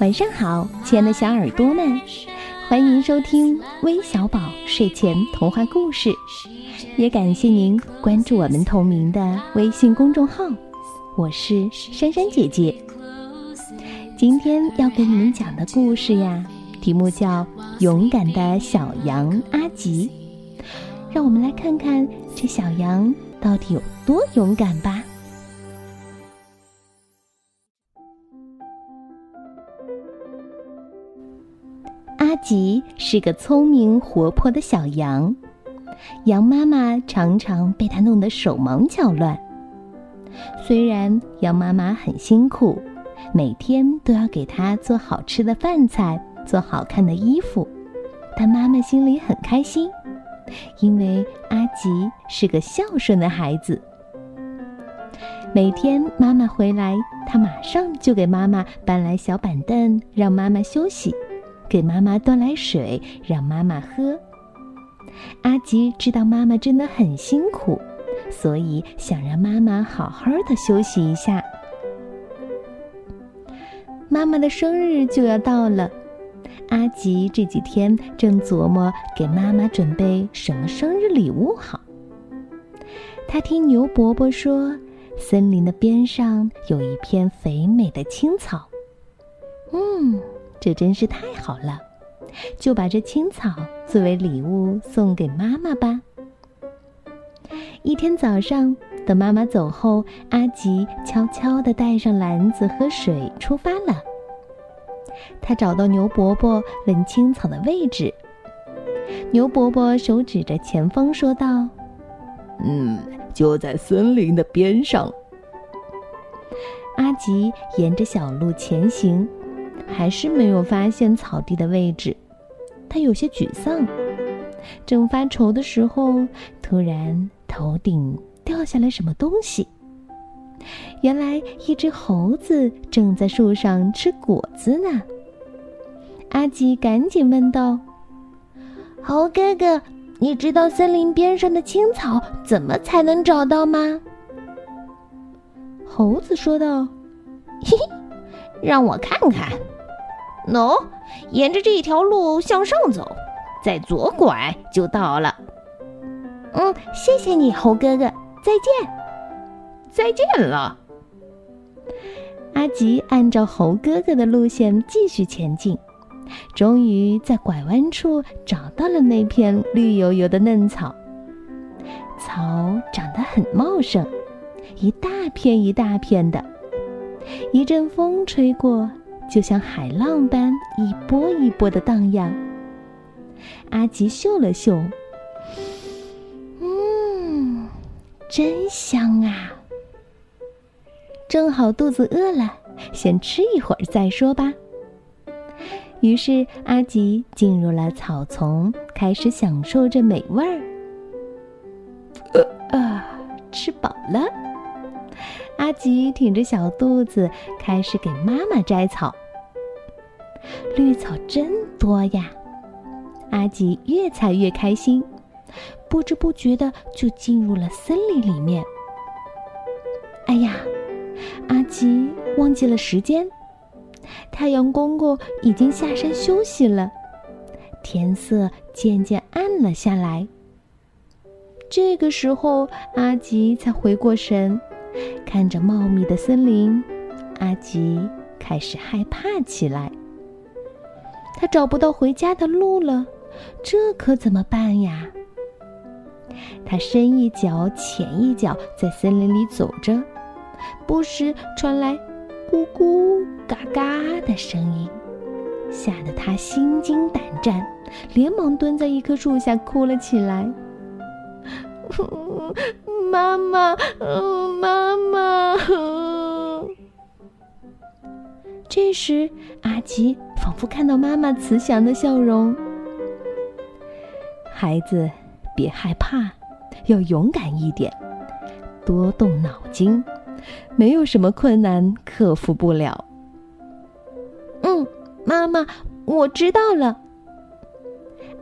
晚上好，亲爱的小耳朵们，欢迎收听微小宝睡前童话故事，也感谢您关注我们同名的微信公众号。我是珊珊姐姐。今天要给你们讲的故事呀，题目叫《勇敢的小羊阿吉》。让我们来看看这小羊到底有多勇敢吧。吉是个聪明活泼的小羊，羊妈妈常常被它弄得手忙脚乱。虽然羊妈妈很辛苦，每天都要给它做好吃的饭菜，做好看的衣服，但妈妈心里很开心，因为阿吉是个孝顺的孩子。每天妈妈回来，他马上就给妈妈搬来小板凳，让妈妈休息。给妈妈端来水，让妈妈喝。阿吉知道妈妈真的很辛苦，所以想让妈妈好好的休息一下。妈妈的生日就要到了，阿吉这几天正琢磨给妈妈准备什么生日礼物好。他听牛伯伯说，森林的边上有一片肥美的青草。嗯。这真是太好了，就把这青草作为礼物送给妈妈吧。一天早上，等妈妈走后，阿吉悄悄地带上篮子和水出发了。他找到牛伯伯，问青草的位置。牛伯伯手指着前方说道：“嗯，就在森林的边上。”阿吉沿着小路前行。还是没有发现草地的位置，他有些沮丧。正发愁的时候，突然头顶掉下来什么东西。原来一只猴子正在树上吃果子呢。阿吉赶紧问道：“猴哥哥，你知道森林边上的青草怎么才能找到吗？”猴子说道：“嘿嘿，让我看看。”喏，沿着这条路向上走，再左拐就到了。嗯，谢谢你，猴哥哥，再见，再见了。阿吉按照猴哥哥的路线继续前进，终于在拐弯处找到了那片绿油油的嫩草。草长得很茂盛，一大片一大片的，一阵风吹过。就像海浪般一波一波的荡漾。阿吉嗅了嗅，嗯，真香啊！正好肚子饿了，先吃一会儿再说吧。于是阿吉进入了草丛，开始享受着美味儿。呃啊，吃饱了，阿吉挺着小肚子，开始给妈妈摘草。绿草真多呀！阿吉越采越开心，不知不觉的就进入了森林里面。哎呀，阿吉忘记了时间，太阳公公已经下山休息了，天色渐渐暗了下来。这个时候，阿吉才回过神，看着茂密的森林，阿吉开始害怕起来。他找不到回家的路了，这可怎么办呀？他深一脚浅一脚在森林里走着，不时传来“咕咕嘎嘎”的声音，吓得他心惊胆战，连忙蹲在一棵树下哭了起来：“ 妈妈，妈这时，阿吉仿佛看到妈妈慈祥的笑容。孩子，别害怕，要勇敢一点，多动脑筋，没有什么困难克服不了。嗯，妈妈，我知道了。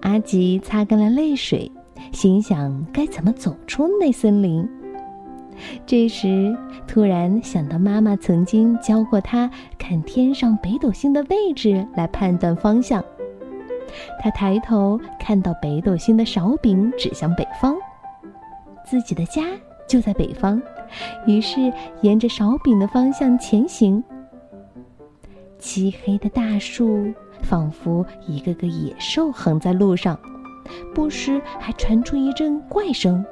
阿吉擦干了泪水，心想该怎么走出那森林。这时，突然想到妈妈曾经教过他看天上北斗星的位置来判断方向。他抬头看到北斗星的勺柄指向北方，自己的家就在北方，于是沿着勺柄的方向前行。漆黑的大树仿佛一个个野兽横在路上，不时还传出一阵怪声。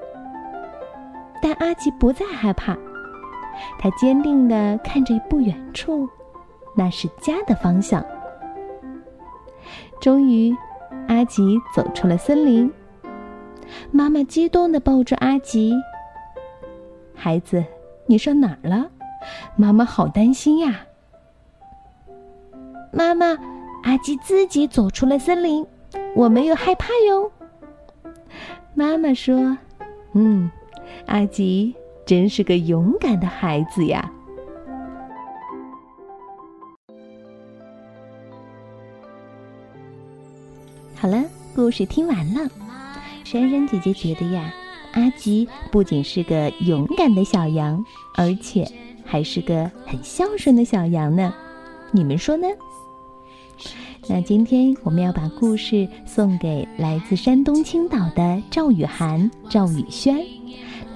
但阿吉不再害怕。他坚定地看着不远处，那是家的方向。终于，阿吉走出了森林。妈妈激动地抱住阿吉：“孩子，你上哪儿了？妈妈好担心呀！”妈妈，阿吉自己走出了森林，我没有害怕哟。妈妈说：“嗯，阿吉。”真是个勇敢的孩子呀！好了，故事听完了。珊珊姐姐觉得呀，阿吉不仅是个勇敢的小羊，而且还是个很孝顺的小羊呢。你们说呢？那今天我们要把故事送给来自山东青岛的赵雨涵、赵雨轩。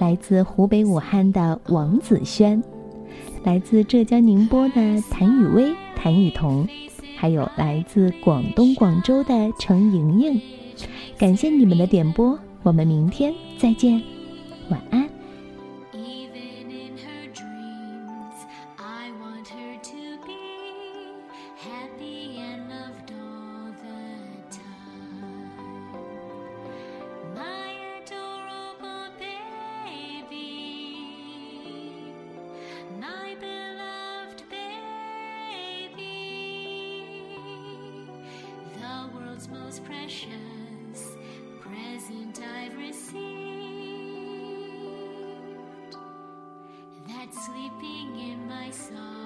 来自湖北武汉的王子轩，来自浙江宁波的谭雨薇、谭雨桐，还有来自广东广州的程莹莹，感谢你们的点播，我们明天再见，晚安。deceived that sleeping in my soul.